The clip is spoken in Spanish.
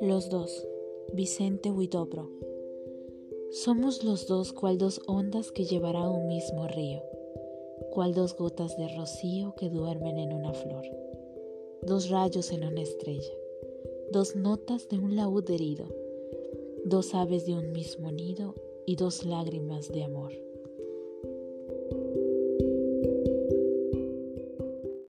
Los dos, Vicente Huidobro. Somos los dos cual dos ondas que llevará un mismo río, cual dos gotas de rocío que duermen en una flor, dos rayos en una estrella, dos notas de un laúd herido, dos aves de un mismo nido y dos lágrimas de amor.